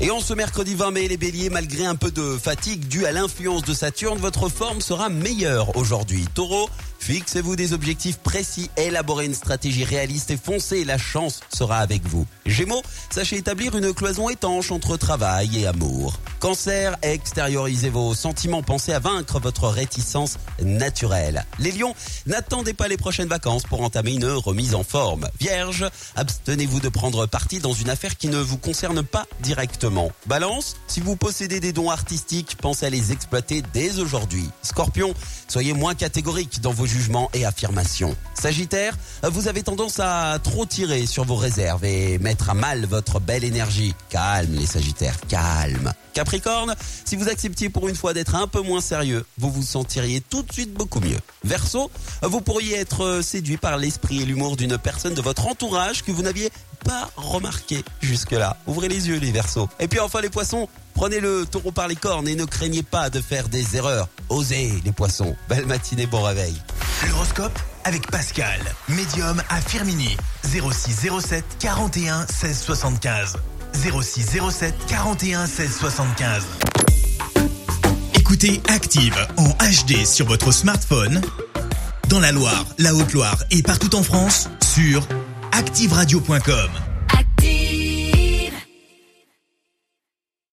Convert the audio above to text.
Et en ce mercredi 20 mai, les béliers, malgré un peu de fatigue due à l'influence de Saturne, votre forme sera meilleure aujourd'hui. Taureau, fixez-vous des objectifs précis, élaborez une stratégie réaliste et foncez, la chance sera avec vous. Gémeaux, sachez établir une cloison étanche entre travail et amour. Cancer, extériorisez vos sentiments, pensez à vaincre votre réticence naturelle. Les lions, n'attendez pas les prochaines vacances pour entamer une remise en forme. Vierge, abstenez-vous de prendre parti dans une affaire qui ne vous concerne pas directement. Balance, si vous possédez des dons artistiques, pensez à les exploiter dès aujourd'hui. Scorpion, soyez moins catégorique dans vos jugements et affirmations. Sagittaire, vous avez tendance à trop tirer sur vos réserves et mettre à mal votre belle énergie. Calme les Sagittaires, calme. Capricorne, si vous acceptiez pour une fois d'être un peu moins sérieux, vous vous sentiriez tout de suite beaucoup mieux. Verseau, vous pourriez être séduit par l'esprit et l'humour d'une personne de votre entourage que vous n'aviez pas remarqué jusque-là. Ouvrez les yeux les Verseaux. Et puis enfin les poissons, prenez le taureau par les cornes et ne craignez pas de faire des erreurs. Osez les poissons. Belle matinée, bon réveil. L'horoscope avec Pascal, médium à Firmini. 06 07 41 16 75. 06 07 41 16 75. Écoutez Active en HD sur votre smartphone, dans la Loire, la Haute-Loire et partout en France, sur activeradio.com.